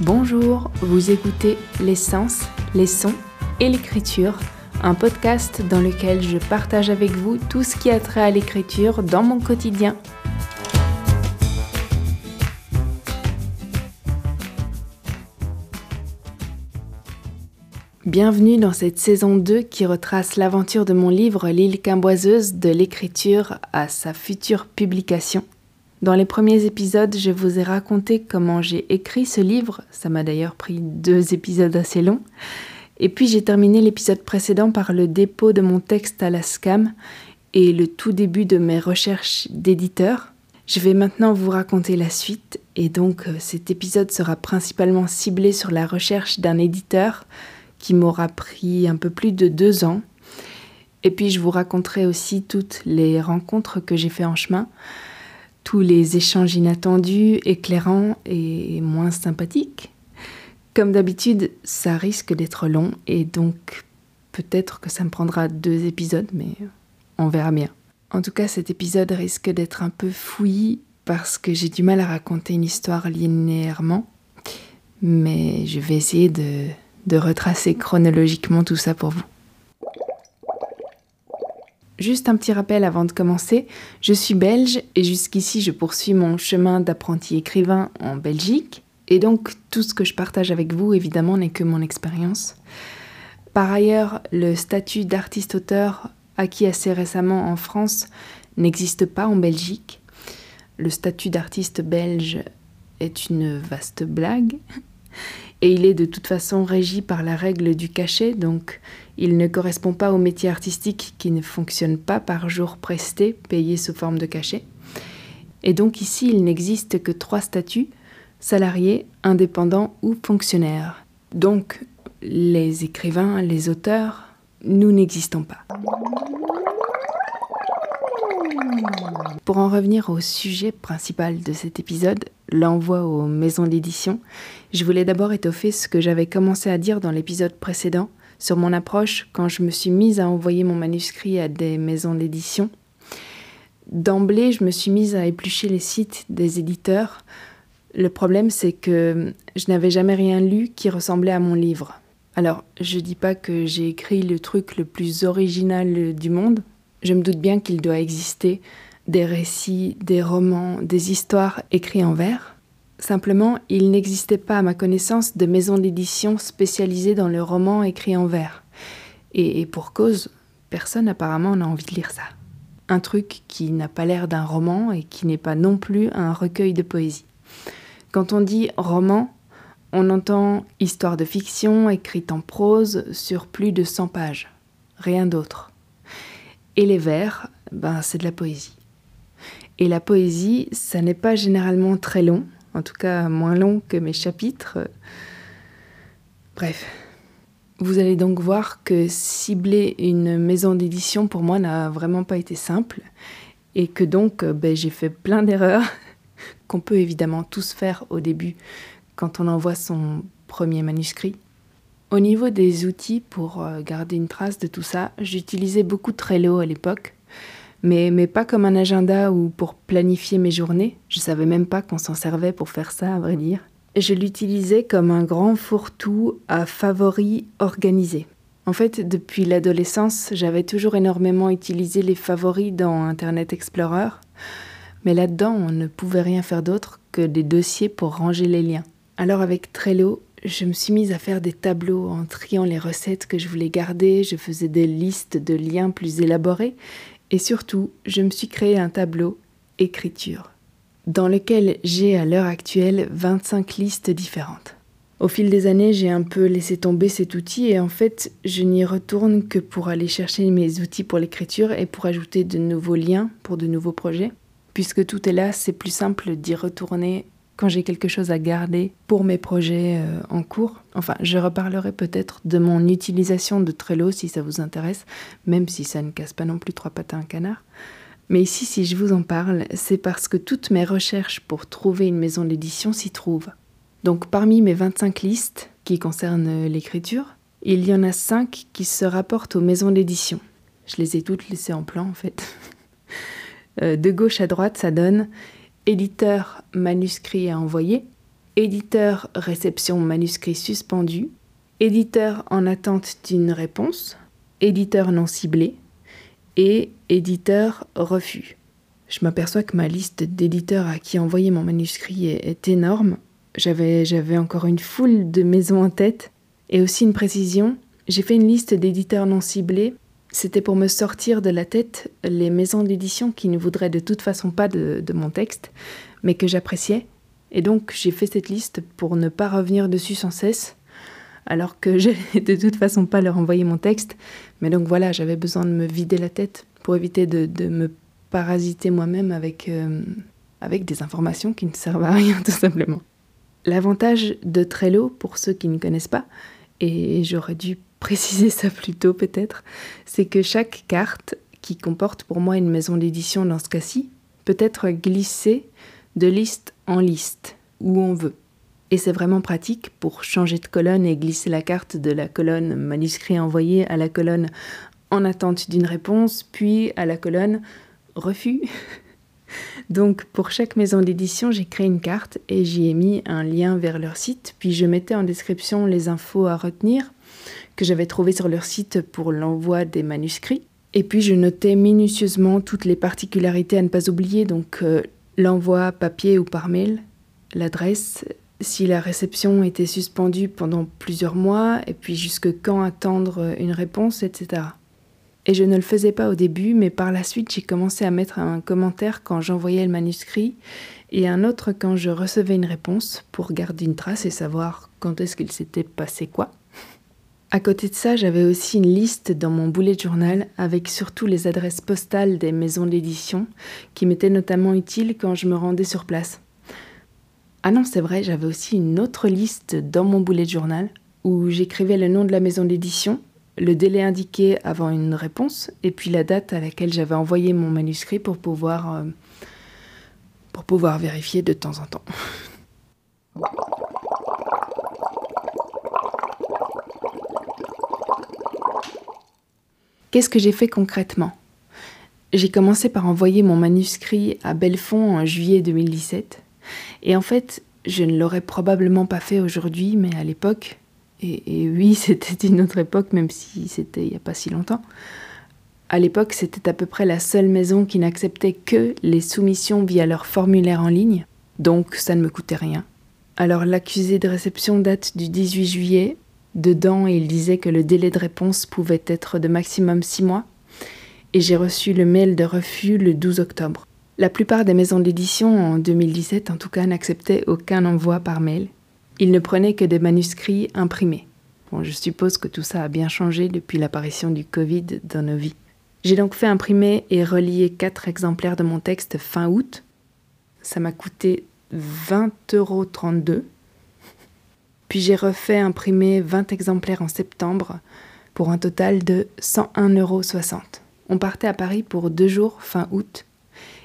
Bonjour, vous écoutez L'essence, les sons et l'écriture, un podcast dans lequel je partage avec vous tout ce qui a trait à l'écriture dans mon quotidien. Bienvenue dans cette saison 2 qui retrace l'aventure de mon livre L'île quimboiseuse de l'écriture à sa future publication. Dans les premiers épisodes, je vous ai raconté comment j'ai écrit ce livre, ça m'a d'ailleurs pris deux épisodes assez longs, et puis j'ai terminé l'épisode précédent par le dépôt de mon texte à la SCAM et le tout début de mes recherches d'éditeur. Je vais maintenant vous raconter la suite, et donc euh, cet épisode sera principalement ciblé sur la recherche d'un éditeur qui m'aura pris un peu plus de deux ans. Et puis je vous raconterai aussi toutes les rencontres que j'ai fait en chemin, tous les échanges inattendus, éclairants et moins sympathiques. Comme d'habitude, ça risque d'être long et donc peut-être que ça me prendra deux épisodes, mais on verra bien. En tout cas, cet épisode risque d'être un peu fouillis parce que j'ai du mal à raconter une histoire linéairement, mais je vais essayer de, de retracer chronologiquement tout ça pour vous. Juste un petit rappel avant de commencer, je suis belge et jusqu'ici je poursuis mon chemin d'apprenti écrivain en Belgique et donc tout ce que je partage avec vous évidemment n'est que mon expérience. Par ailleurs, le statut d'artiste-auteur acquis assez récemment en France n'existe pas en Belgique. Le statut d'artiste belge est une vaste blague et il est de toute façon régi par la règle du cachet, donc il ne correspond pas au métier artistique qui ne fonctionne pas par jour presté, payé sous forme de cachet. Et donc ici, il n'existe que trois statuts, salarié, indépendant ou fonctionnaire. Donc les écrivains, les auteurs, nous n'existons pas. Pour en revenir au sujet principal de cet épisode, l'envoi aux maisons d'édition, je voulais d'abord étoffer ce que j'avais commencé à dire dans l'épisode précédent sur mon approche quand je me suis mise à envoyer mon manuscrit à des maisons d'édition. D'emblée, je me suis mise à éplucher les sites des éditeurs. Le problème, c'est que je n'avais jamais rien lu qui ressemblait à mon livre. Alors, je dis pas que j'ai écrit le truc le plus original du monde. Je me doute bien qu'il doit exister des récits, des romans, des histoires écrits en vers. Simplement, il n'existait pas à ma connaissance de maison d'édition spécialisée dans le roman écrit en vers. Et, pour cause, personne apparemment n'a envie de lire ça. Un truc qui n'a pas l'air d'un roman et qui n'est pas non plus un recueil de poésie. Quand on dit roman, on entend histoire de fiction écrite en prose sur plus de 100 pages. Rien d'autre. Et les vers, ben c'est de la poésie. Et la poésie, ça n'est pas généralement très long, en tout cas moins long que mes chapitres. Bref. Vous allez donc voir que cibler une maison d'édition pour moi n'a vraiment pas été simple et que donc ben, j'ai fait plein d'erreurs qu'on peut évidemment tous faire au début quand on envoie son premier manuscrit. Au niveau des outils pour euh, garder une trace de tout ça, j'utilisais beaucoup Trello à l'époque mais, pas comme un agenda ou pour planifier mes journées. Je savais même pas qu'on s'en servait pour faire ça, à vrai dire. Je l'utilisais comme un grand fourre-tout à favoris organisés. En fait, depuis l'adolescence, j'avais toujours énormément utilisé les favoris dans Internet Explorer, mais là-dedans, on ne pouvait rien faire d'autre que des dossiers pour ranger les liens. Alors avec Trello, je me suis mise à faire des tableaux en triant les recettes que je voulais garder, je faisais des listes de liens plus élaborées et surtout, je me suis créé un tableau écriture, dans lequel j'ai à l'heure actuelle 25 listes différentes. Au fil des années, j'ai un peu laissé tomber cet outil et en fait, je n'y retourne que pour aller chercher mes outils pour l'écriture et pour ajouter de nouveaux liens pour de nouveaux projets. Puisque tout est là, c'est plus simple d'y retourner quand j'ai quelque chose à garder pour mes projets euh, en cours. Enfin, je reparlerai peut-être de mon utilisation de Trello si ça vous intéresse, même si ça ne casse pas non plus trois pattes à un canard. Mais ici, si je vous en parle, c'est parce que toutes mes recherches pour trouver une maison d'édition s'y trouvent. Donc parmi mes 25 listes qui concernent l'écriture, il y en a 5 qui se rapportent aux maisons d'édition. Je les ai toutes laissées en plan en fait. Euh, de gauche à droite, ça donne éditeur manuscrit à envoyer, éditeur réception manuscrit suspendu, éditeur en attente d'une réponse, éditeur non ciblé et éditeur refus. Je m'aperçois que ma liste d'éditeurs à qui envoyer mon manuscrit est, énorme. J'avais, j'avais encore une foule de maisons en tête et aussi une précision. J'ai fait une liste d'éditeurs non ciblés. C'était pour me sortir de la tête les maisons d'édition qui ne voudraient de toute façon pas de, mon texte, mais que j'appréciais. Et donc j'ai fait cette liste pour ne pas revenir dessus sans cesse, alors que je de toute façon pas leur envoyer mon texte. Mais donc voilà, j'avais besoin de me vider la tête pour éviter de, de me parasiter moi-même avec, euh, avec des informations qui ne servent à rien tout simplement. L'avantage de Trello, pour ceux qui ne connaissent pas, et j'aurais dû préciser ça plus tôt peut-être, c'est que chaque carte qui comporte pour moi une maison d'édition dans ce cas-ci peut être glissée de liste en liste, où on veut. Et c'est vraiment pratique pour changer de colonne et glisser la carte de la colonne manuscrit envoyé à la colonne en attente d'une réponse, puis à la colonne refus. Donc pour chaque maison d'édition, j'ai créé une carte et j'y ai mis un lien vers leur site, puis je mettais en description les infos à retenir que j'avais trouvées sur leur site pour l'envoi des manuscrits. Et puis je notais minutieusement toutes les particularités à ne pas oublier, donc euh, l'envoi papier ou par mail, l'adresse, si la réception était suspendue pendant plusieurs mois, et puis jusque quand attendre une réponse, etc. Et je ne le faisais pas au début, mais par la suite, j'ai commencé à mettre un commentaire quand j'envoyais le manuscrit et un autre quand je recevais une réponse pour garder une trace et savoir quand est-ce qu'il s'était passé quoi. À côté de ça, j'avais aussi une liste dans mon boulet de journal avec surtout les adresses postales des maisons d'édition qui m'étaient notamment utiles quand je me rendais sur place. Ah non, c'est vrai, j'avais aussi une autre liste dans mon boulet de journal où j'écrivais le nom de la maison d'édition le délai indiqué avant une réponse et puis la date à laquelle j'avais envoyé mon manuscrit pour pouvoir, euh, pour pouvoir vérifier de temps en temps. Qu'est-ce que j'ai fait concrètement? J'ai commencé par envoyer mon manuscrit à Belfond en juillet 2017. Et en fait, je ne l'aurais probablement pas fait aujourd'hui, mais à l'époque, et, oui, c'était une autre époque, même si c'était il n'y a pas si longtemps. À l'époque, c'était à peu près la seule maison qui n'acceptait que les soumissions via leur formulaire en ligne, donc ça ne me coûtait rien. Alors l'accusé de réception date du 18 juillet. Dedans, il disait que le délai de réponse pouvait être de maximum 6 mois. Et j'ai reçu le mail de refus le 12 octobre. La plupart des maisons d'édition en 2017 en tout cas n'acceptaient aucun envoi par mail. Il ne prenait que des manuscrits imprimés. Bon, je suppose que tout ça a bien changé depuis l'apparition du Covid dans nos vies. J'ai donc fait imprimer et relier quatre exemplaires de mon texte fin août. Ça m'a coûté 20,32 euros. Puis j'ai refait imprimer 20 exemplaires en septembre pour un total de 101,60 euros. On partait à Paris pour deux jours fin août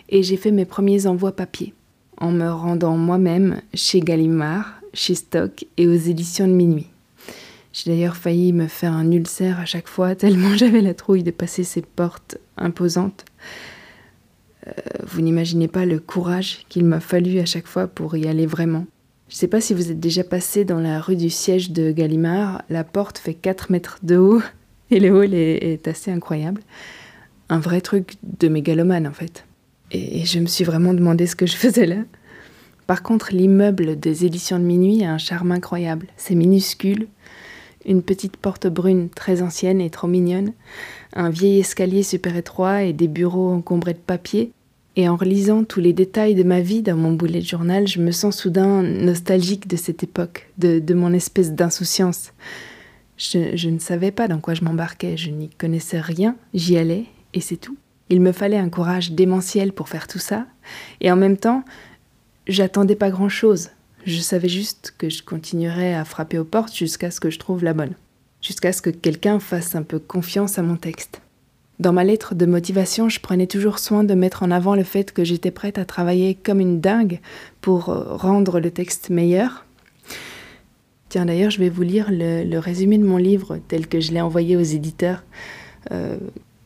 et j'ai fait mes premiers envois papier en me rendant moi-même chez Gallimard chez Stock et aux éditions de minuit. J'ai d'ailleurs failli me faire un ulcère à chaque fois, tellement j'avais la trouille de passer ces portes imposantes. Euh, vous n'imaginez pas le courage qu'il m'a fallu à chaque fois pour y aller vraiment. Je ne sais pas si vous êtes déjà passé dans la rue du siège de Gallimard. La porte fait 4 mètres de haut et le hall est, assez incroyable. Un vrai truc de mégalomane en fait. et je me suis vraiment demandé ce que je faisais là. Par contre, l'immeuble des éditions de minuit a un charme incroyable. C'est minuscule, une petite porte brune très ancienne et trop mignonne, un vieil escalier super étroit et des bureaux encombrés de papier. Et en relisant tous les détails de ma vie dans mon boulet de journal, je me sens soudain nostalgique de cette époque, de, mon espèce d'insouciance. Je, je ne savais pas dans quoi je m'embarquais, je n'y connaissais rien, j'y allais et c'est tout. Il me fallait un courage démentiel pour faire tout ça, et en même temps, J'attendais pas grand-chose. Je savais juste que je continuerais à frapper aux portes jusqu'à ce que je trouve la bonne. Jusqu'à ce que quelqu'un fasse un peu confiance à mon texte. Dans ma lettre de motivation, je prenais toujours soin de mettre en avant le fait que j'étais prête à travailler comme une dingue pour euh, rendre le texte meilleur. Tiens, d'ailleurs, je vais vous lire le, résumé de mon livre tel que je l'ai envoyé aux éditeurs, euh,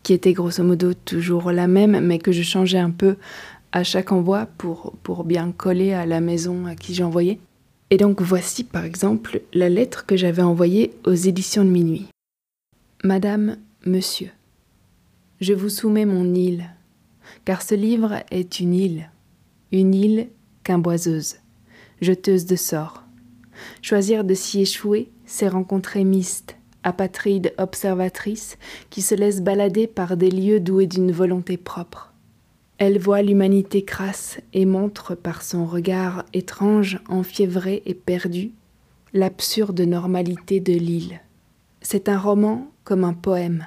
qui était grosso modo toujours la même, mais que je changeais un peu à chaque envoi pour, pour bien coller à la maison à qui envoyé. Et donc voici par exemple la lettre que j'avais envoyée aux éditions de minuit. Madame, Monsieur, je vous soumets mon île, car ce livre est une île, une île quimboiseuse, jeteuse de sorts. Choisir de s'y échouer, c'est rencontrer Miste, apatride observatrice, qui se laisse balader par des lieux doués d'une volonté propre. Elle voit l'humanité crasse et montre par son regard étrange, enfiévré et perdu, l'absurde normalité de l'île. C'est un roman comme un poème,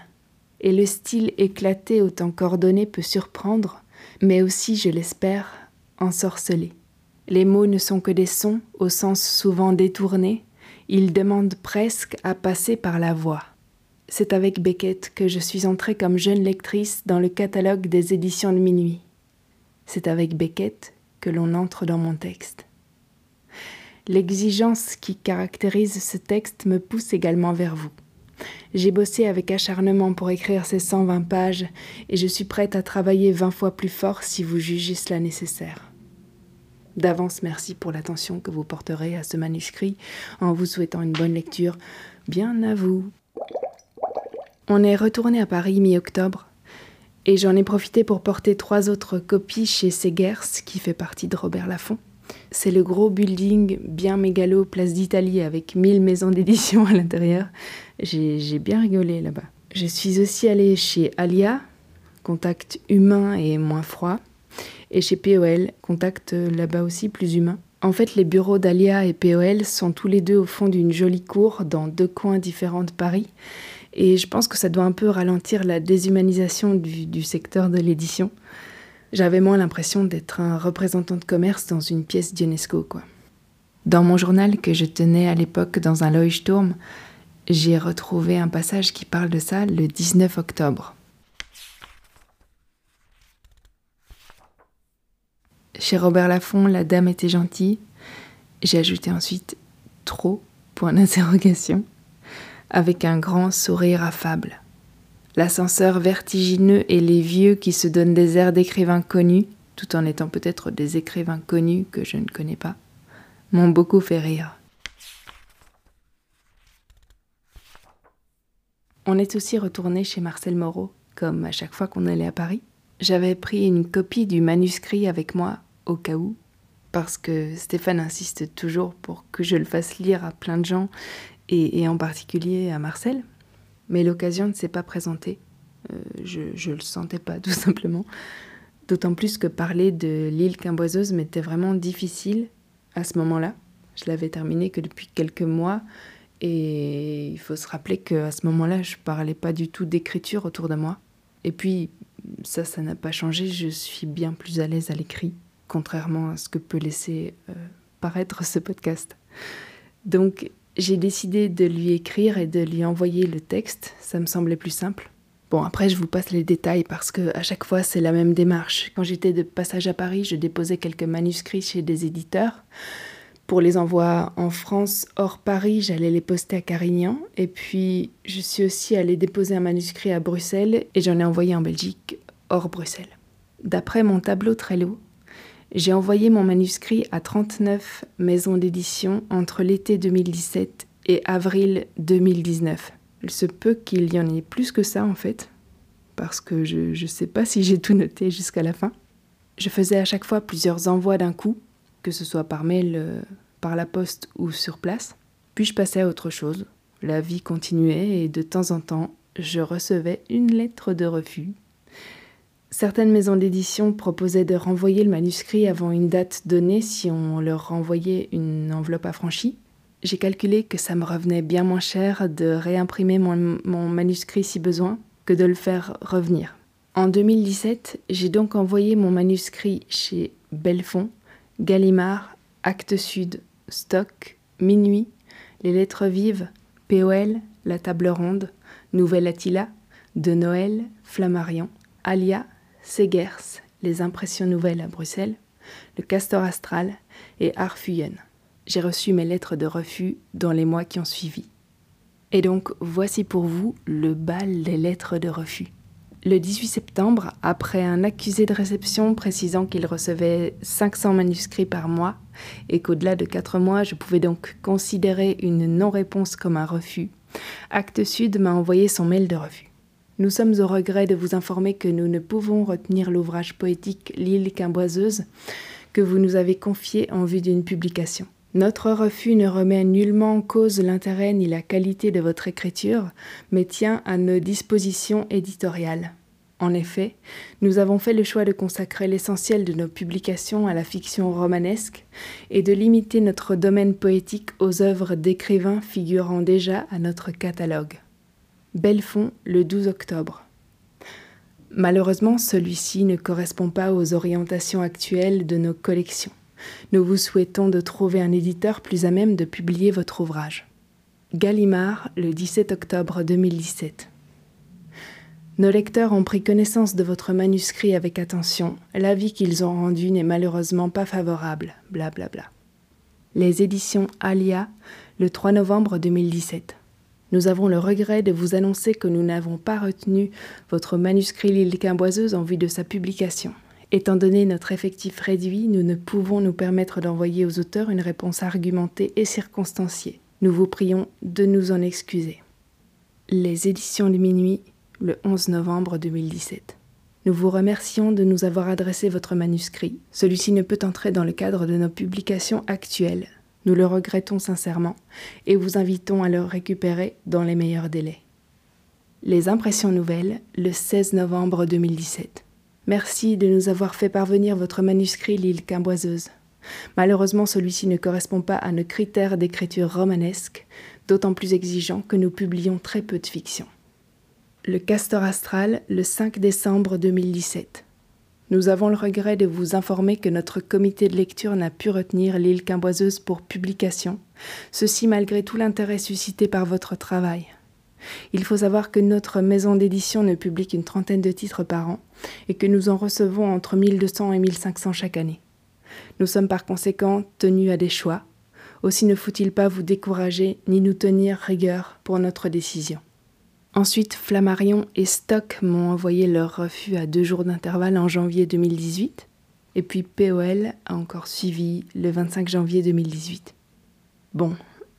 et le style éclaté autant qu'ordonné peut surprendre, mais aussi, je l'espère, ensorceler. Les mots ne sont que des sons, au sens souvent détourné, ils demandent presque à passer par la voix. C'est avec Beckett que je suis entrée comme jeune lectrice dans le catalogue des éditions de minuit. C'est avec Beckett que l'on entre dans mon texte. L'exigence qui caractérise ce texte me pousse également vers vous. J'ai bossé avec acharnement pour écrire ces 120 pages et je suis prête à travailler 20 fois plus fort si vous jugez cela nécessaire. D'avance, merci pour l'attention que vous porterez à ce manuscrit en vous souhaitant une bonne lecture. Bien à vous. On est retourné à Paris mi-octobre et j'en ai profité pour porter trois autres copies chez Segers, qui fait partie de Robert Laffont. C'est le gros building bien mégalo, place d'Italie, avec mille maisons d'édition à l'intérieur. J'ai bien rigolé là-bas. Je suis aussi allée chez Alia, contact humain et moins froid, et chez POL, contact là-bas aussi plus humain. En fait, les bureaux d'Alia et POL sont tous les deux au fond d'une jolie cour dans deux coins différents de Paris. Et je pense que ça doit un peu ralentir la déshumanisation du, du secteur de l'édition. J'avais moins l'impression d'être un représentant de commerce dans une pièce d'UNESCO, quoi. Dans mon journal que je tenais à l'époque dans un Leuchtturm, j'ai retrouvé un passage qui parle de ça le 19 octobre. Chez Robert Laffont, la dame était gentille. J'ai ajouté ensuite trop, point d'interrogation, avec un grand sourire affable. L'ascenseur vertigineux et les vieux qui se donnent des airs d'écrivains connus, tout en étant peut-être des écrivains connus que je ne connais pas, m'ont beaucoup fait rire. On est aussi retourné chez Marcel Moreau, comme à chaque fois qu'on allait à Paris. J'avais pris une copie du manuscrit avec moi au cas où, parce que Stéphane insiste toujours pour que je le fasse lire à plein de gens, et, en particulier à Marcel. Mais l'occasion ne s'est pas présentée. Euh, je ne le sentais pas, tout simplement. D'autant plus que parler de l'île Quimboiseuse m'était vraiment difficile à ce moment-là. Je l'avais terminé que depuis quelques mois et il faut se rappeler qu'à ce moment-là, je parlais pas du tout d'écriture autour de moi. Et puis, ça, ça n'a pas changé. Je suis bien plus à l'aise à l'écrit, contrairement à ce que peut laisser euh, paraître ce podcast. Donc, j'ai décidé de lui écrire et de lui envoyer le texte. Ça me semblait plus simple. Bon, après, je vous passe les détails parce que à chaque fois, c'est la même démarche. Quand j'étais de passage à Paris, je déposais quelques manuscrits chez des éditeurs. Pour les envois en France hors Paris, j'allais les poster à Carignan. Et puis, je suis aussi allée déposer un manuscrit à Bruxelles et j'en ai envoyé en Belgique hors Bruxelles. D'après mon tableau Trello, j'ai envoyé mon manuscrit à 39 maisons d'édition entre l'été 2017 et avril 2019. Il se peut qu'il y en ait plus que ça en fait, parce que je ne sais pas si j'ai tout noté jusqu'à la fin. Je faisais à chaque fois plusieurs envois d'un coup, que ce soit par mail, euh, par la poste ou sur place. Puis je passais à autre chose? La vie continuait et de temps en temps, je recevais une lettre de refus. Certaines maisons d'édition proposaient de renvoyer le manuscrit avant une date donnée si on leur renvoyait une enveloppe affranchie. J'ai calculé que ça me revenait bien moins cher de réimprimer mon, mon manuscrit si besoin que de le faire revenir. En 2017, j'ai donc envoyé mon manuscrit chez Belfond Gallimard, Actes Sud, Stock, Minuit, Les Lettres Vives, POL, La Table Ronde, Nouvelle Attila, De Noël, Flammarion, Alia, Segers, Les Impressions Nouvelles à Bruxelles, Le Castor Astral et Arfuyen. J'ai reçu mes lettres de refus dans les mois qui ont suivi. Et donc, voici pour vous le bal des lettres de refus. Le 18 septembre, après un accusé de réception précisant qu'il recevait 500 manuscrits par mois et qu'au-delà de quatre mois, je pouvais donc considérer une non-réponse comme un refus, Acte Sud m'a envoyé son mail de refus. Nous sommes au regret de vous informer que nous ne pouvons retenir l'ouvrage poétique L'île quimboiseuse que vous nous avez confié en vue d'une publication. Notre refus ne remet nullement en cause l'intérêt ni la qualité de votre écriture, mais tient à nos dispositions éditoriales. En effet, nous avons fait le choix de consacrer l'essentiel de nos publications à la fiction romanesque et de limiter notre domaine poétique aux œuvres d'écrivains figurant déjà à notre catalogue. Belfond, le 12 octobre. Malheureusement, celui-ci ne correspond pas aux orientations actuelles de nos collections. Nous vous souhaitons de trouver un éditeur plus à même de publier votre ouvrage. Gallimard, le 17 octobre 2017. Nos lecteurs ont pris connaissance de votre manuscrit avec attention. L'avis qu'ils ont rendu n'est malheureusement pas favorable. Blablabla. Bla bla. Les éditions Alia, le 3 novembre 2017. Nous avons le regret de vous annoncer que nous n'avons pas retenu votre manuscrit L'île quimboiseuse en vue de sa publication. Étant donné notre effectif réduit, nous ne pouvons nous permettre d'envoyer aux auteurs une réponse argumentée et circonstanciée. Nous vous prions de nous en excuser. Les éditions du minuit, le 11 novembre 2017. Nous vous remercions de nous avoir adressé votre manuscrit. Celui-ci ne peut entrer dans le cadre de nos publications actuelles. Nous le regrettons sincèrement et vous invitons à le récupérer dans les meilleurs délais. Les impressions nouvelles, le 16 novembre 2017. Merci de nous avoir fait parvenir votre manuscrit L'île quimboiseuse. Malheureusement, celui-ci ne correspond pas à nos critères d'écriture romanesque, d'autant plus exigeants que nous publions très peu de fiction. Le Castor Astral, le 5 décembre 2017. Nous avons le regret de vous informer que notre comité de lecture n'a pu retenir l'île quimboiseuse pour publication, ceci malgré tout l'intérêt suscité par votre travail. Il faut savoir que notre maison d'édition ne publie qu'une trentaine de titres par an et que nous en recevons entre 1200 et 1500 chaque année. Nous sommes par conséquent tenus à des choix. Aussi ne faut-il pas vous décourager ni nous tenir rigueur pour notre décision. Ensuite, Flammarion et Stock m'ont envoyé leur refus à deux jours d'intervalle en janvier 2018. Et puis POL a encore suivi le 25 janvier 2018. Bon,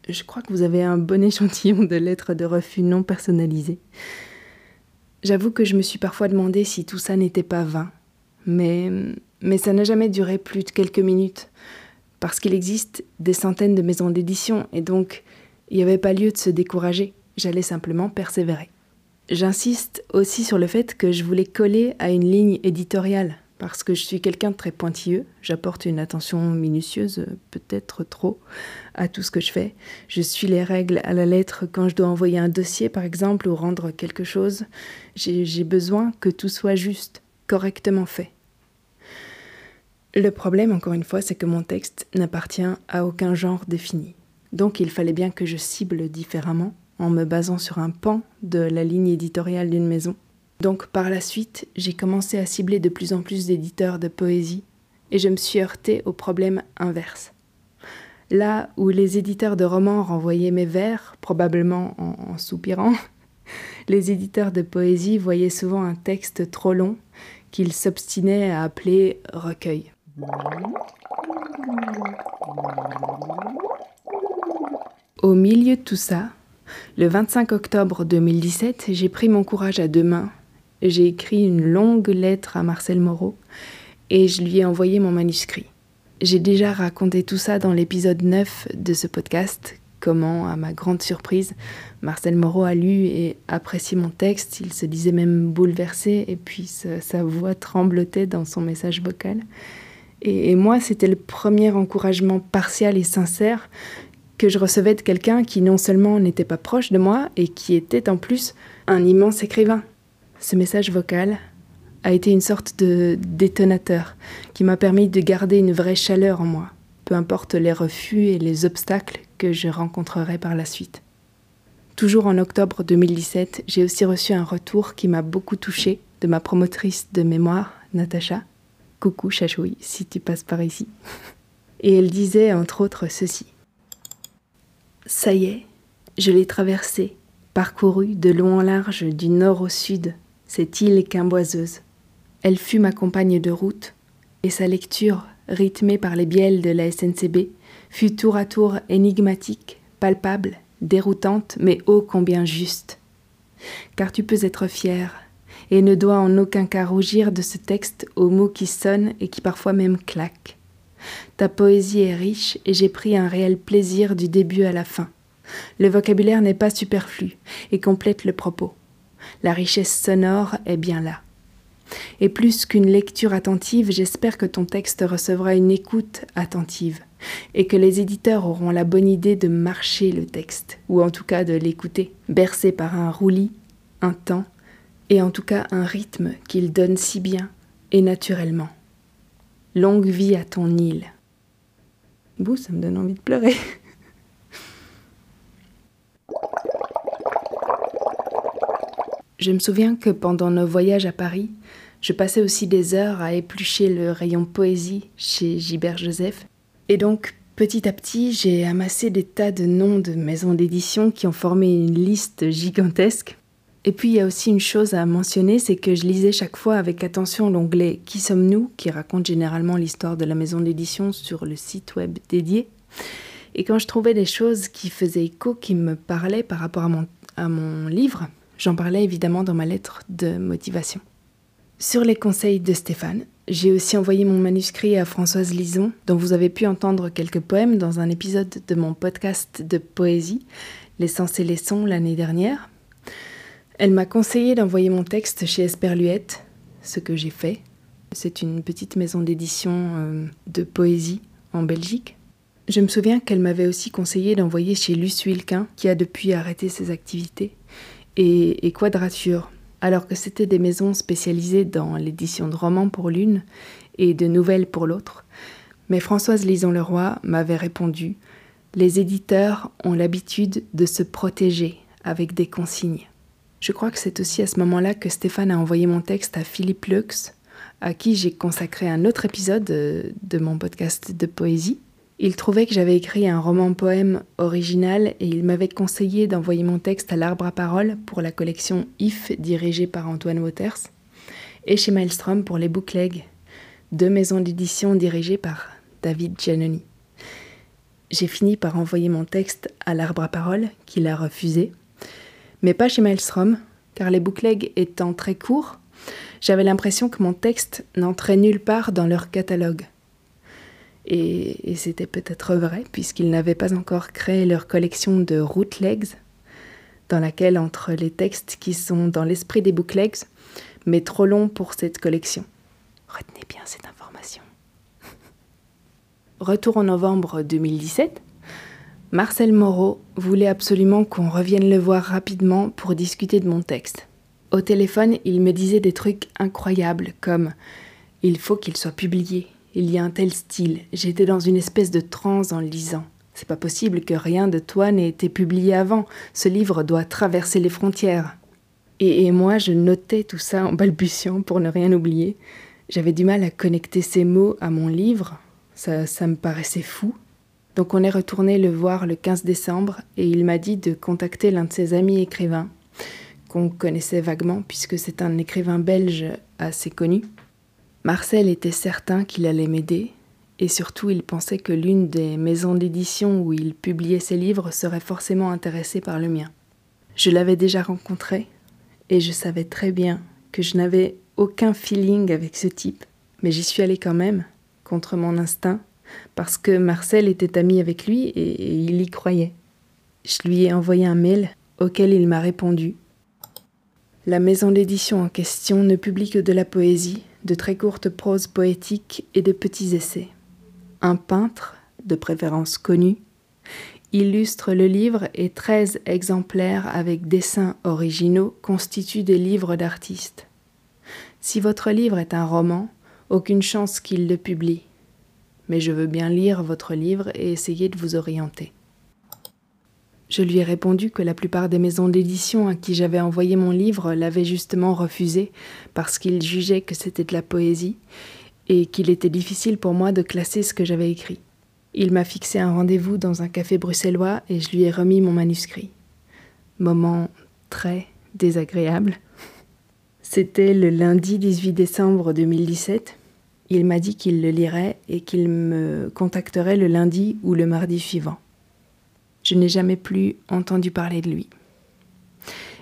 je crois que vous avez un bon échantillon de lettres de refus non personnalisées. J'avoue que je me suis parfois demandé si tout ça n'était pas vain. Mais, mais ça n'a jamais duré plus de quelques minutes. Parce qu'il existe des centaines de maisons d'édition et donc il n'y avait pas lieu de se décourager j'allais simplement persévérer. J'insiste aussi sur le fait que je voulais coller à une ligne éditoriale, parce que je suis quelqu'un de très pointilleux, j'apporte une attention minutieuse, peut-être trop, à tout ce que je fais. Je suis les règles à la lettre quand je dois envoyer un dossier, par exemple, ou rendre quelque chose. J'ai besoin que tout soit juste, correctement fait. Le problème, encore une fois, c'est que mon texte n'appartient à aucun genre défini. Donc il fallait bien que je cible différemment en me basant sur un pan de la ligne éditoriale d'une maison. Donc par la suite, j'ai commencé à cibler de plus en plus d'éditeurs de poésie et je me suis heurté au problème inverse. Là où les éditeurs de romans renvoyaient mes vers, probablement en, en soupirant, les éditeurs de poésie voyaient souvent un texte trop long qu'ils s'obstinaient à appeler recueil. Au milieu de tout ça, le 25 octobre 2017, j'ai pris mon courage à deux mains. J'ai écrit une longue lettre à Marcel Moreau et je lui ai envoyé mon manuscrit. J'ai déjà raconté tout ça dans l'épisode 9 de ce podcast, comment, à ma grande surprise, Marcel Moreau a lu et apprécié mon texte, il se disait même bouleversé, et puis sa, voix tremblotait dans son message vocal. et moi, c'était le premier encouragement partial et sincère que je recevais de quelqu'un qui non seulement n'était pas proche de moi, et qui était en plus un immense écrivain. Ce message vocal a été une sorte de détonateur qui m'a permis de garder une vraie chaleur en moi, peu importe les refus et les obstacles que je rencontrerai par la suite. Toujours en octobre 2017, j'ai aussi reçu un retour qui m'a beaucoup touché de ma promotrice de mémoire, Natacha. Coucou Chachouille, si tu passes par ici. Et elle disait entre autres ceci. Ça y est, je l'ai traversée, parcourue de long en large du nord au sud, cette île quimboiseuse. Elle fut ma compagne de route, et sa lecture rythmée par les bielles de la SNCB, fut tour à tour énigmatique, palpable, déroutante, mais ô combien juste. Car tu peux être fier, et ne dois en aucun cas rougir de ce texte aux mots qui sonnent et qui parfois même claquent. Ta poésie est riche et j'ai pris un réel plaisir du début à la fin. Le vocabulaire n'est pas superflu et complète le propos. La richesse sonore est bien là. Et plus qu'une lecture attentive, j'espère que ton texte recevra une écoute attentive et que les éditeurs auront la bonne idée de marcher le texte, ou en tout cas de l'écouter, bercé par un roulis, un temps, et en tout cas un rythme qu'il donne si bien et naturellement. Longue vie à ton île. Bouh, ça me donne envie de pleurer. Je me souviens que pendant nos voyages à Paris, je passais aussi des heures à éplucher le rayon poésie chez Gilbert Joseph. Et donc, petit à petit, j'ai amassé des tas de noms de maisons d'édition qui ont formé une liste gigantesque. Et puis, il y a aussi une chose à mentionner, c'est que je lisais chaque fois avec attention l'onglet Qui sommes-nous? qui raconte généralement l'histoire de la maison d'édition sur le site web dédié. Et quand je trouvais des choses qui faisaient écho, qui me parlaient par rapport à mon, à mon livre, J'en parlais évidemment dans ma lettre de motivation. Sur les conseils de Stéphane, j'ai aussi envoyé mon manuscrit à Françoise Lison, dont vous avez pu entendre quelques poèmes dans un épisode de mon podcast de poésie, L'essence et les sons, l'année dernière. Elle m'a conseillé d'envoyer mon texte chez Esperluette, ce que j'ai fait. C'est une petite maison d'édition euh, de poésie en Belgique. Je me souviens qu'elle m'avait aussi conseillé d'envoyer chez Luce Wilquin, qui a depuis arrêté ses activités, et, Quadrature, alors que c'était des maisons spécialisées dans l'édition de romans pour l'une et de nouvelles pour l'autre. Mais Françoise Lison-Leroy m'avait répondu Les éditeurs ont l'habitude de se protéger avec des consignes. Je crois que c'est aussi à ce moment-là que Stéphane a envoyé mon texte à Philippe Lux, à qui j'ai consacré un autre épisode de mon podcast de poésie. Il trouvait que j'avais écrit un roman-poème original et il m'avait conseillé d'envoyer mon texte à l'Arbre à Parole pour la collection If dirigée par Antoine Waters et chez Maelstrom pour les Booklegs, deux maisons d'édition dirigées par David Giannoni. J'ai fini par envoyer mon texte à l'Arbre à Parole qu'il a refusé, mais pas chez Maelstrom car les Booklegs étant très courts, j'avais l'impression que mon texte n'entrait nulle part dans leur catalogue. Et, c'était peut-être vrai, puisqu'ils n'avaient pas encore créé leur collection de rootlegs, dans laquelle entre les textes qui sont dans l'esprit des booklegs, mais trop longs pour cette collection. Retenez bien cette information. Retour en novembre 2017. Marcel Moreau voulait absolument qu'on revienne le voir rapidement pour discuter de mon texte. Au téléphone, il me disait des trucs incroyables comme Il faut qu'il soit publié, il y a un tel style. J'étais dans une espèce de transe en lisant. C'est pas possible que rien de toi n'ait été publié avant. Ce livre doit traverser les frontières. Et, moi, je notais tout ça en balbutiant pour ne rien oublier. J'avais du mal à connecter ces mots à mon livre. Ça, ça me paraissait fou. Donc on est retourné le voir le 15 décembre et il m'a dit de contacter l'un de ses amis écrivains, qu'on connaissait vaguement puisque c'est un écrivain belge assez connu. Marcel était certain qu'il allait m'aider, et surtout il pensait que l'une des maisons d'édition où il publiait ses livres serait forcément intéressée par le mien. Je l'avais déjà rencontré, et je savais très bien que je n'avais aucun feeling avec ce type, mais j'y suis allée quand même, contre mon instinct, parce que Marcel était ami avec lui et il y croyait. Je lui ai envoyé un mail auquel il m'a répondu. La maison d'édition en question ne publie que de la poésie, de très courtes proses poétiques et de petits essais. Un peintre, de préférence connu, illustre le livre et 13 exemplaires avec dessins originaux constituent des livres d'artistes. Si votre livre est un roman, aucune chance qu'il le publie. Mais je veux bien lire votre livre et essayer de vous orienter. Je lui ai répondu que la plupart des maisons d'édition à qui j'avais envoyé mon livre l'avaient justement refusé parce qu'ils jugeaient que c'était de la poésie et qu'il était difficile pour moi de classer ce que j'avais écrit. Il m'a fixé un rendez-vous dans un café bruxellois et je lui ai remis mon manuscrit. Moment très désagréable. C'était le lundi 18 décembre 2017. Il m'a dit qu'il le lirait et qu'il me contacterait le lundi ou le mardi suivant. Je n'ai jamais plus entendu parler de lui.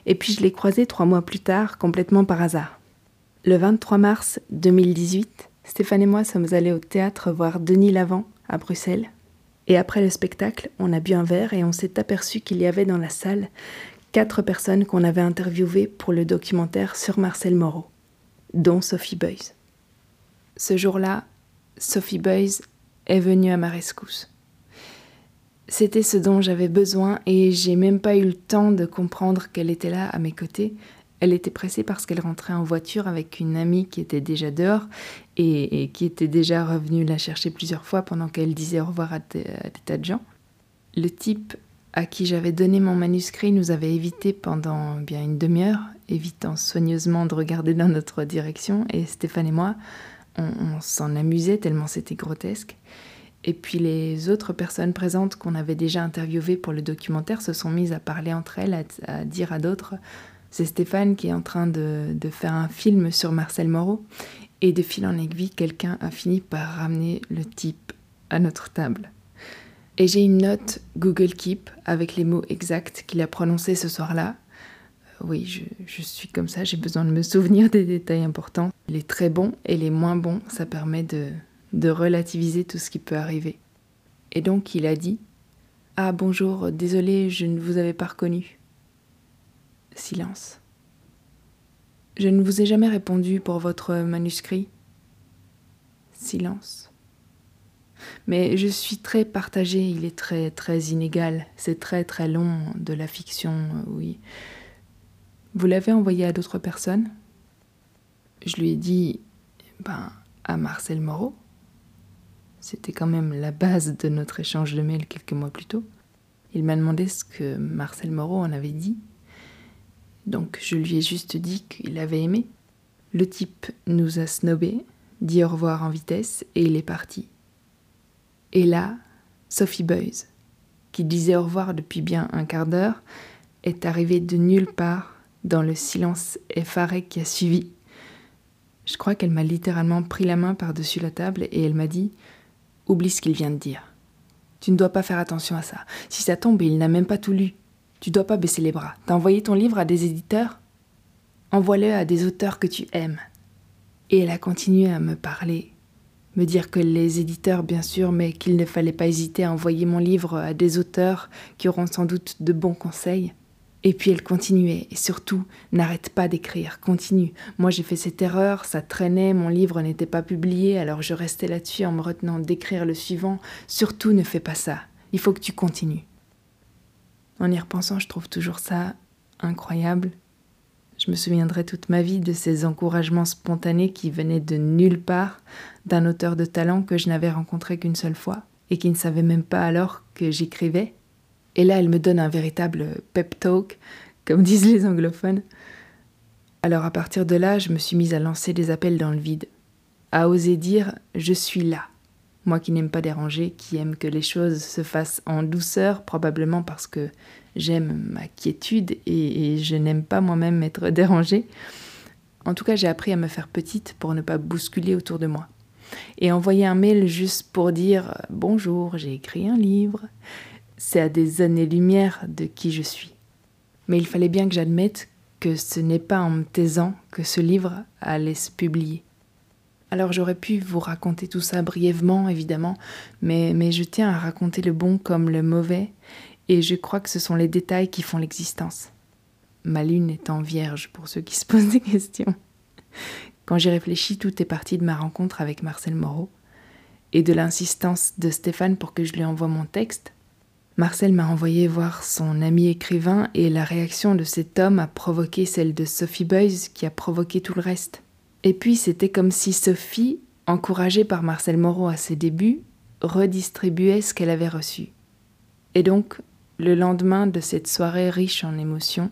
Et puis je l'ai croisé trois mois plus tard, complètement par hasard. Le 23 mars 2018, Stéphane et moi sommes allés au théâtre voir Denis Lavant à Bruxelles. Et après le spectacle, on a bu un verre et on s'est aperçu qu'il y avait dans la salle quatre personnes qu'on avait interviewées pour le documentaire sur Marcel Moreau, dont Sophie Boyce. Ce jour-là, Sophie Boyce est venue à ma rescousse. C'était ce dont j'avais besoin et j'ai même pas eu le temps de comprendre qu'elle était là à mes côtés. Elle était pressée parce qu'elle rentrait en voiture avec une amie qui était déjà dehors et, qui était déjà revenue la chercher plusieurs fois pendant qu'elle disait au revoir à, des tas de gens. Le type à qui j'avais donné mon manuscrit nous avait évité pendant bien une demi-heure, évitant soigneusement de regarder dans notre direction, et Stéphane et moi, on s'en amusait tellement c'était grotesque. Et puis les autres personnes présentes qu'on avait déjà interviewées pour le documentaire se sont mises à parler entre elles, à, dire à d'autres, c'est Stéphane qui est en train de, faire un film sur Marcel Moreau. Et de fil en aiguille, quelqu'un a fini par ramener le type à notre table. Et j'ai une note Google Keep avec les mots exacts qu'il a prononcés ce soir-là. Euh, oui, je, suis comme ça, j'ai besoin de me souvenir des détails importants. Les très bons et les moins bons, ça permet de, de relativiser tout ce qui peut arriver. Et donc il a dit Ah bonjour, désolé, je ne vous avais pas reconnu. Silence. Je ne vous ai jamais répondu pour votre manuscrit. Silence. Mais je suis très partagée, il est très très inégal, c'est très très long de la fiction, oui. Vous l'avez envoyé à d'autres personnes? Je lui ai dit, ben, à Marcel Moreau. C'était quand même la base de notre échange de mails quelques mois plus tôt. Il m'a demandé ce que Marcel Moreau en avait dit. Donc je lui ai juste dit qu'il avait aimé. Le type nous a snobé, dit au revoir en vitesse et il est parti. Et là, Sophie Boyce, qui disait au revoir depuis bien un quart d'heure, est arrivée de nulle part dans le silence effaré qui a suivi. Je crois qu'elle m'a littéralement pris la main par-dessus la table et elle m'a dit Oublie ce qu'il vient de dire. Tu ne dois pas faire attention à ça. Si ça tombe il n'a même pas tout lu, tu dois pas baisser les bras. T'as envoyé ton livre à des éditeurs? Envoie-le à des auteurs que tu aimes. Et elle a continué à me parler, me dire que les éditeurs, bien sûr, mais qu'il ne fallait pas hésiter à envoyer mon livre à des auteurs qui auront sans doute de bons conseils. Et puis elle continuait, et surtout, n'arrête pas d'écrire, continue. Moi j'ai fait cette erreur, ça traînait, mon livre n'était pas publié, alors je restais là-dessus en me retenant d'écrire le suivant. Surtout ne fais pas ça, il faut que tu continues. En y repensant, je trouve toujours ça incroyable. Je me souviendrai toute ma vie de ces encouragements spontanés qui venaient de nulle part, d'un auteur de talent que je n'avais rencontré qu'une seule fois, et qui ne savait même pas alors que j'écrivais et là, elle me donne un véritable pep talk, comme disent les anglophones. Alors à partir de là, je me suis mise à lancer des appels dans le vide, à oser dire je suis là. Moi qui n'aime pas déranger, qui aime que les choses se fassent en douceur, probablement parce que j'aime ma quiétude et, je n'aime pas moi-même être dérangée. En tout cas, j'ai appris à me faire petite pour ne pas bousculer autour de moi. Et envoyer un mail juste pour dire Bonjour, j'ai écrit un livre, c'est à des années-lumière de qui je suis. Mais il fallait bien que j'admette que ce n'est pas en me taisant que ce livre allait se publier. Alors j'aurais pu vous raconter tout ça brièvement, évidemment, mais, mais je tiens à raconter le bon comme le mauvais, et je crois que ce sont les détails qui font l'existence. Ma lune étant vierge pour ceux qui se posent des questions. Quand j'y réfléchis, tout est parti de ma rencontre avec Marcel Moreau, et de l'insistance de Stéphane pour que je lui envoie mon texte, Marcel m'a envoyé voir son ami écrivain et la réaction de cet homme a provoqué celle de Sophie Boyce qui a provoqué tout le reste. Et puis c'était comme si Sophie, encouragée par Marcel Moreau à ses débuts, redistribuait ce qu'elle avait reçu. Et donc, le lendemain de cette soirée riche en émotions,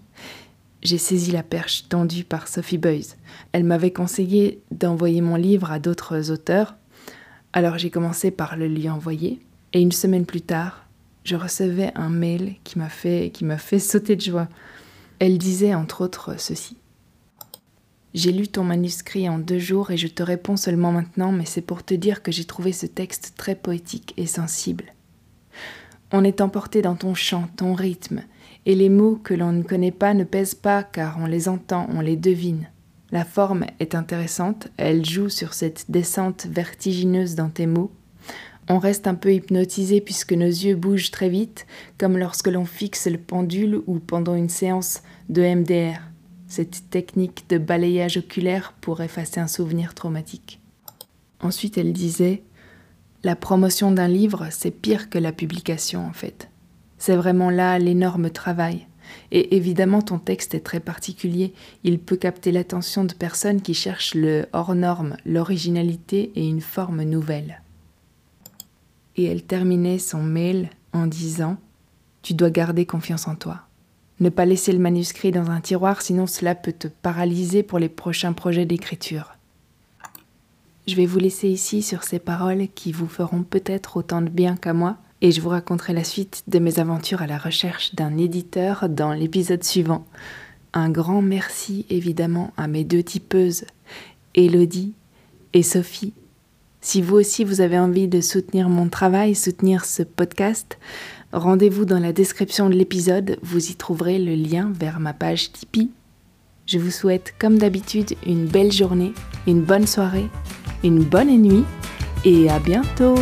j'ai saisi la perche tendue par Sophie Boyce. Elle m'avait conseillé d'envoyer mon livre à d'autres auteurs, alors j'ai commencé par le lui envoyer, et une semaine plus tard, je recevais un mail qui m'a fait, qui m'a fait sauter de joie. Elle disait entre autres ceci. J'ai lu ton manuscrit en deux jours et je te réponds seulement maintenant, mais c'est pour te dire que j'ai trouvé ce texte très poétique et sensible. On est emporté dans ton chant, ton rythme, et les mots que l'on ne connaît pas ne pèsent pas car on les entend, on les devine. La forme est intéressante, elle joue sur cette descente vertigineuse dans tes mots. On reste un peu hypnotisé puisque nos yeux bougent très vite, comme lorsque l'on fixe le pendule ou pendant une séance de MDR, cette technique de balayage oculaire pour effacer un souvenir traumatique. Ensuite, elle disait La promotion d'un livre, c'est pire que la publication en fait. C'est vraiment là l'énorme travail. Et évidemment, ton texte est très particulier. Il peut capter l'attention de personnes qui cherchent le hors norme, l'originalité et une forme nouvelle. Et elle terminait son mail en disant Tu dois garder confiance en toi. Ne pas laisser le manuscrit dans un tiroir, sinon cela peut te paralyser pour les prochains projets d'écriture. Je vais vous laisser ici sur ces paroles qui vous feront peut-être autant de bien qu'à moi et je vous raconterai la suite de mes aventures à la recherche d'un éditeur dans l'épisode suivant. Un grand merci évidemment à mes deux tipeuses, Elodie et Sophie. Si vous aussi vous avez envie de soutenir mon travail, soutenir ce podcast, rendez-vous dans la description de l'épisode, vous y trouverez le lien vers ma page Tipeee. Je vous souhaite comme d'habitude une belle journée, une bonne soirée, une bonne nuit et à bientôt